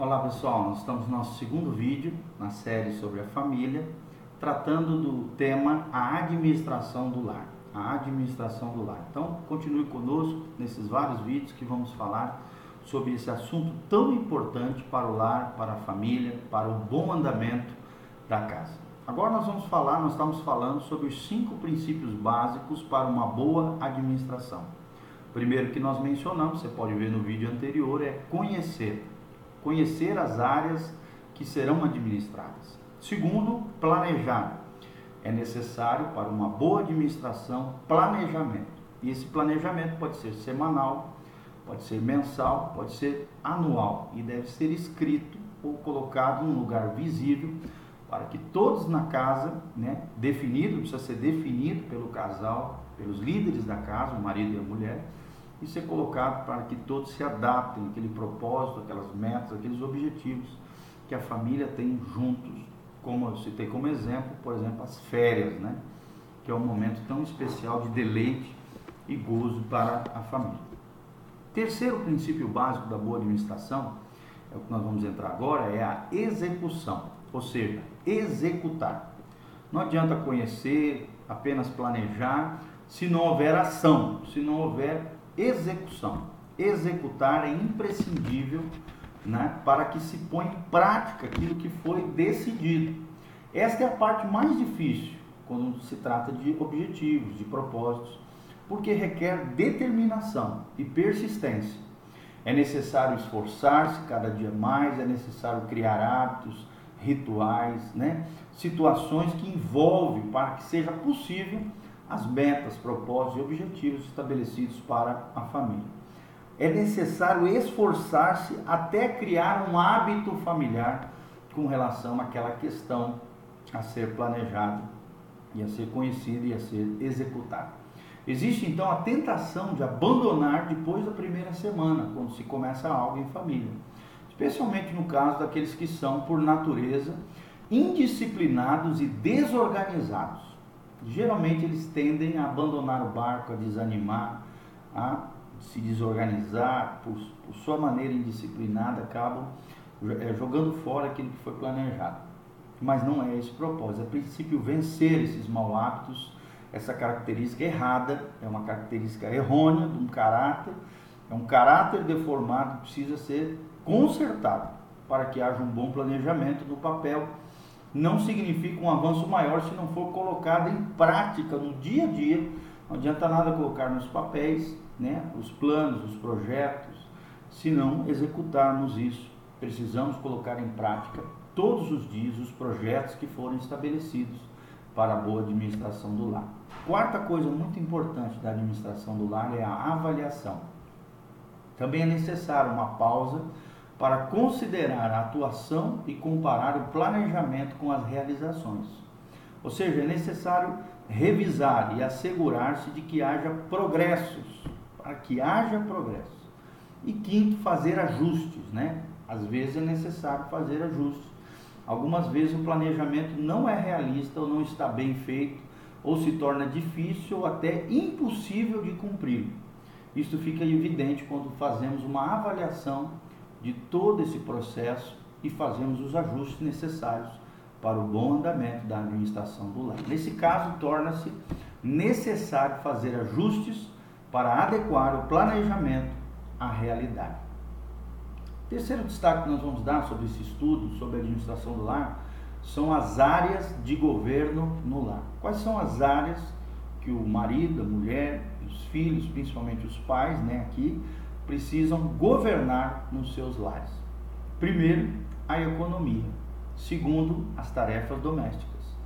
Olá pessoal, nós estamos no nosso segundo vídeo na série sobre a família, tratando do tema a administração do lar. A administração do lar. Então, continue conosco nesses vários vídeos que vamos falar sobre esse assunto tão importante para o lar, para a família, para o bom andamento da casa. Agora nós vamos falar, nós estamos falando sobre os cinco princípios básicos para uma boa administração. O primeiro que nós mencionamos, você pode ver no vídeo anterior, é conhecer conhecer as áreas que serão administradas. Segundo, planejar. É necessário para uma boa administração planejamento. E esse planejamento pode ser semanal, pode ser mensal, pode ser anual e deve ser escrito ou colocado em um lugar visível para que todos na casa, né, definido, precisa ser definido pelo casal, pelos líderes da casa, o marido e a mulher, e ser colocado para que todos se adaptem àquele propósito, aquelas metas, aqueles objetivos que a família tem juntos, como eu citei como exemplo, por exemplo, as férias, né? que é um momento tão especial de deleite e gozo para a família. Terceiro princípio básico da boa administração, é o que nós vamos entrar agora, é a execução, ou seja, executar. Não adianta conhecer, apenas planejar, se não houver ação, se não houver execução. Executar é imprescindível né, para que se ponha em prática aquilo que foi decidido. Esta é a parte mais difícil quando se trata de objetivos, de propósitos, porque requer determinação e persistência. É necessário esforçar-se cada dia mais, é necessário criar hábitos, rituais, né? situações que envolvem para que seja possível as metas, propósitos e objetivos estabelecidos para a família. É necessário esforçar-se até criar um hábito familiar com relação àquela questão a ser planejada e a ser conhecida e a ser executada. Existe então a tentação de abandonar depois da primeira semana, quando se começa algo em família, especialmente no caso daqueles que são, por natureza, indisciplinados e desorganizados geralmente eles tendem a abandonar o barco, a desanimar, a se desorganizar, por, por sua maneira indisciplinada, acabam é, jogando fora aquilo que foi planejado. Mas não é esse o propósito. É princípio vencer esses maus hábitos, essa característica errada, é uma característica errônea de um caráter, é um caráter deformado que precisa ser consertado para que haja um bom planejamento no papel não significa um avanço maior se não for colocado em prática no dia a dia. Não adianta nada colocar nos papéis né, os planos, os projetos, se não executarmos isso. Precisamos colocar em prática todos os dias os projetos que foram estabelecidos para a boa administração do lar. Quarta coisa muito importante da administração do lar é a avaliação. Também é necessário uma pausa para considerar a atuação e comparar o planejamento com as realizações. Ou seja, é necessário revisar e assegurar-se de que haja progressos, para que haja progressos. E quinto, fazer ajustes, né? Às vezes é necessário fazer ajustes. Algumas vezes o planejamento não é realista ou não está bem feito, ou se torna difícil ou até impossível de cumprir. Isso fica evidente quando fazemos uma avaliação de todo esse processo e fazemos os ajustes necessários para o bom andamento da administração do lar. Nesse caso, torna-se necessário fazer ajustes para adequar o planejamento à realidade. Terceiro destaque que nós vamos dar sobre esse estudo sobre a administração do lar são as áreas de governo no lar. Quais são as áreas que o marido, a mulher, os filhos, principalmente os pais, né, aqui precisam governar nos seus lares. Primeiro, a economia. Segundo, as tarefas domésticas.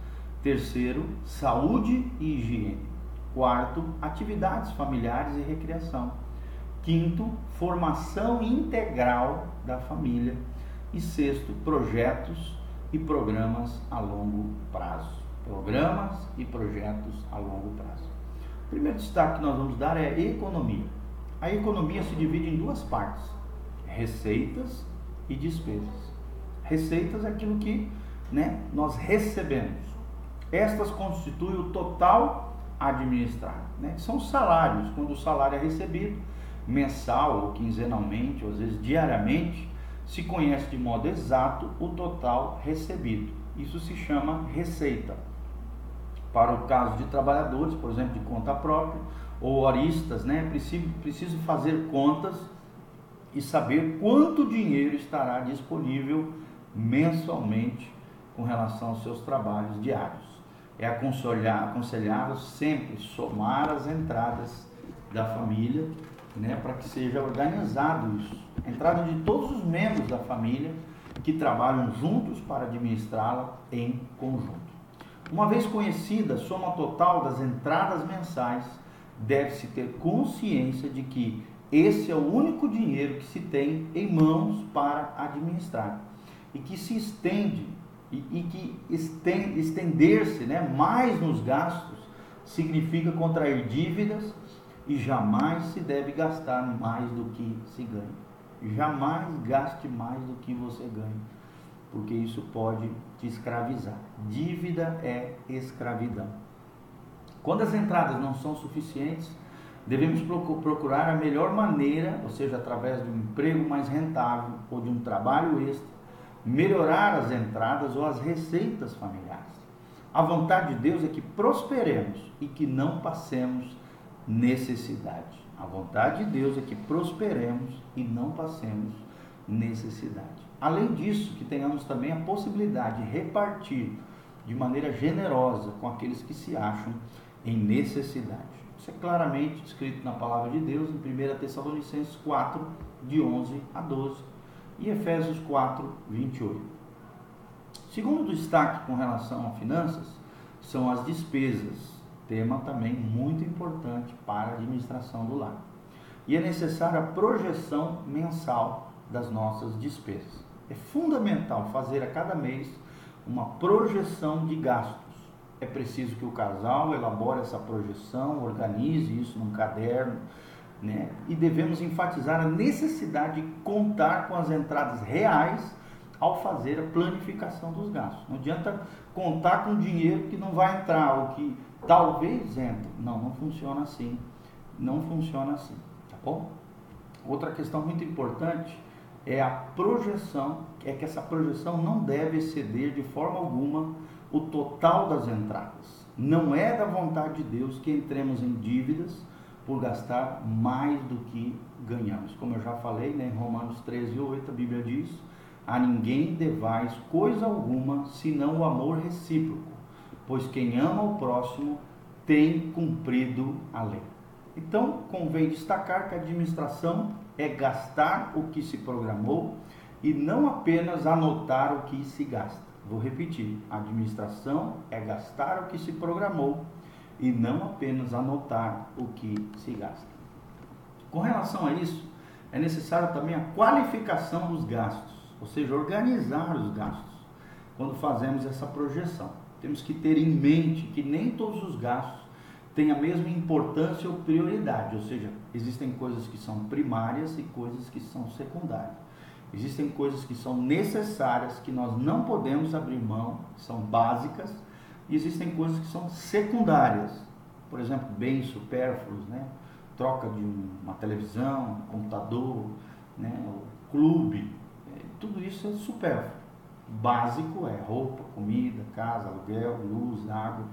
Terceiro, saúde e higiene. Quarto, atividades familiares e recreação. Quinto, formação integral da família. E sexto, projetos e programas a longo prazo. Programas e projetos a longo prazo. O primeiro destaque que nós vamos dar é economia. A economia se divide em duas partes: receitas e despesas. Receitas é aquilo que né, nós recebemos. Estas constituem o total administrado. Né? São salários. Quando o salário é recebido, mensal ou quinzenalmente, ou às vezes diariamente, se conhece de modo exato o total recebido. Isso se chama receita. Para o caso de trabalhadores, por exemplo, de conta própria, ou horistas, né, preciso, preciso fazer contas e saber quanto dinheiro estará disponível mensalmente com relação aos seus trabalhos diários. É aconselhável sempre somar as entradas da família, né, para que seja organizado isso. Entrada de todos os membros da família que trabalham juntos para administrá-la em conjunto. Uma vez conhecida a soma total das entradas mensais, deve-se ter consciência de que esse é o único dinheiro que se tem em mãos para administrar e que se estende e, e que estender-se né, mais nos gastos significa contrair dívidas e jamais se deve gastar mais do que se ganha. Jamais gaste mais do que você ganha, porque isso pode te escravizar. Dívida é escravidão. Quando as entradas não são suficientes, devemos procurar a melhor maneira, ou seja, através de um emprego mais rentável ou de um trabalho extra, melhorar as entradas ou as receitas familiares. A vontade de Deus é que prosperemos e que não passemos necessidade. A vontade de Deus é que prosperemos e não passemos necessidade. Além disso, que tenhamos também a possibilidade de repartir de maneira generosa com aqueles que se acham em necessidade. Isso é claramente escrito na palavra de Deus em 1 Tessalonicenses 4, de 11 a 12 e Efésios 4, 28. Segundo destaque com relação a finanças são as despesas, tema também muito importante para a administração do lar. E é necessária a projeção mensal das nossas despesas. É fundamental fazer a cada mês uma projeção de gastos é preciso que o casal elabore essa projeção, organize isso num caderno, né? E devemos enfatizar a necessidade de contar com as entradas reais ao fazer a planificação dos gastos. Não adianta contar com dinheiro que não vai entrar ou que talvez entre. Não, não funciona assim. Não funciona assim, tá bom? Outra questão muito importante é a projeção, é que essa projeção não deve exceder de forma alguma o total das entradas. Não é da vontade de Deus que entremos em dívidas por gastar mais do que ganhamos. Como eu já falei, né, em Romanos 13, 8, a Bíblia diz: A ninguém devais coisa alguma senão o amor recíproco, pois quem ama o próximo tem cumprido a lei. Então, convém destacar que a administração é gastar o que se programou e não apenas anotar o que se gasta. Vou repetir: administração é gastar o que se programou e não apenas anotar o que se gasta. Com relação a isso, é necessário também a qualificação dos gastos, ou seja, organizar os gastos quando fazemos essa projeção. Temos que ter em mente que nem todos os gastos têm a mesma importância ou prioridade, ou seja, existem coisas que são primárias e coisas que são secundárias. Existem coisas que são necessárias, que nós não podemos abrir mão, são básicas, e existem coisas que são secundárias. Por exemplo, bens supérfluos, né? troca de uma televisão, um computador, né? o clube, é, tudo isso é supérfluo. Básico é roupa, comida, casa, aluguel, luz, água.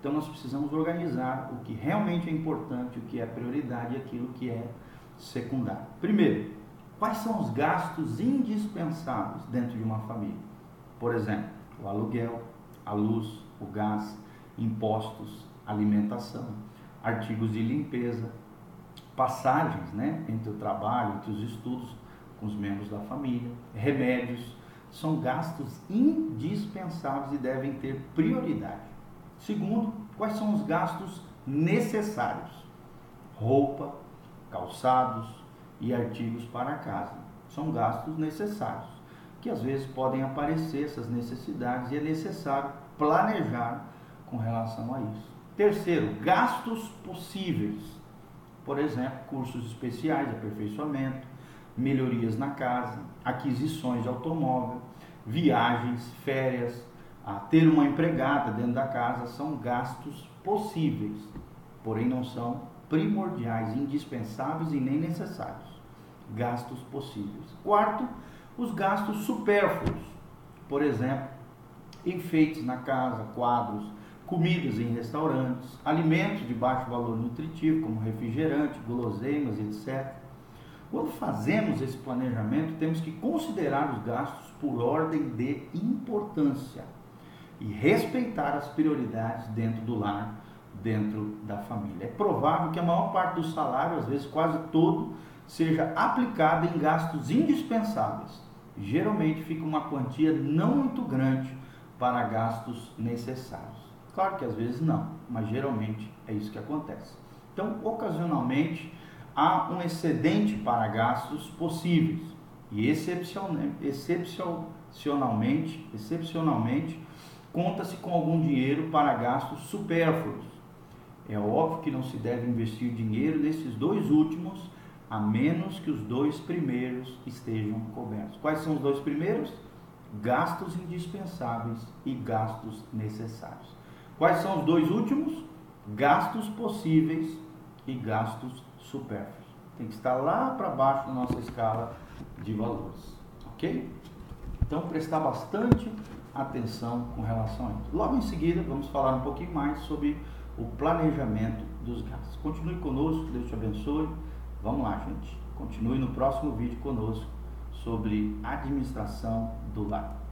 Então nós precisamos organizar o que realmente é importante, o que é prioridade e aquilo que é secundário. Primeiro, Quais são os gastos indispensáveis dentro de uma família? Por exemplo, o aluguel, a luz, o gás, impostos, alimentação, artigos de limpeza, passagens né, entre o trabalho, entre os estudos com os membros da família, remédios, são gastos indispensáveis e devem ter prioridade. Segundo, quais são os gastos necessários? Roupa, calçados, e artigos para casa. São gastos necessários, que às vezes podem aparecer essas necessidades e é necessário planejar com relação a isso. Terceiro, gastos possíveis. Por exemplo, cursos especiais aperfeiçoamento, melhorias na casa, aquisições de automóvel, viagens, férias, ter uma empregada dentro da casa são gastos possíveis, porém não são primordiais, indispensáveis e nem necessários. Gastos possíveis. Quarto, Os gastos supérfluos, por exemplo, enfeites na casa, quadros, comidas em restaurantes, alimentos de baixo valor nutritivo, como refrigerante, guloseimas, etc. Quando fazemos esse planejamento, temos que considerar os gastos por ordem de importância e respeitar as prioridades dentro do lar, dentro da família. É provável que a maior parte do salário, às vezes quase todo, seja aplicado em gastos indispensáveis. Geralmente fica uma quantia não muito grande para gastos necessários. Claro que às vezes não, mas geralmente é isso que acontece. Então, ocasionalmente, há um excedente para gastos possíveis e excepcionalmente, excepcionalmente conta-se com algum dinheiro para gastos supérfluos. É óbvio que não se deve investir dinheiro nesses dois últimos, a menos que os dois primeiros estejam cobertos. Quais são os dois primeiros? Gastos indispensáveis e gastos necessários. Quais são os dois últimos? Gastos possíveis e gastos supérfluos. Tem que estar lá para baixo na nossa escala de valores. Ok? Então, prestar bastante atenção com relação a isso. Logo em seguida, vamos falar um pouquinho mais sobre o planejamento dos gastos. Continue conosco, Deus te abençoe. Vamos lá, gente. Continue no próximo vídeo conosco sobre administração do lar.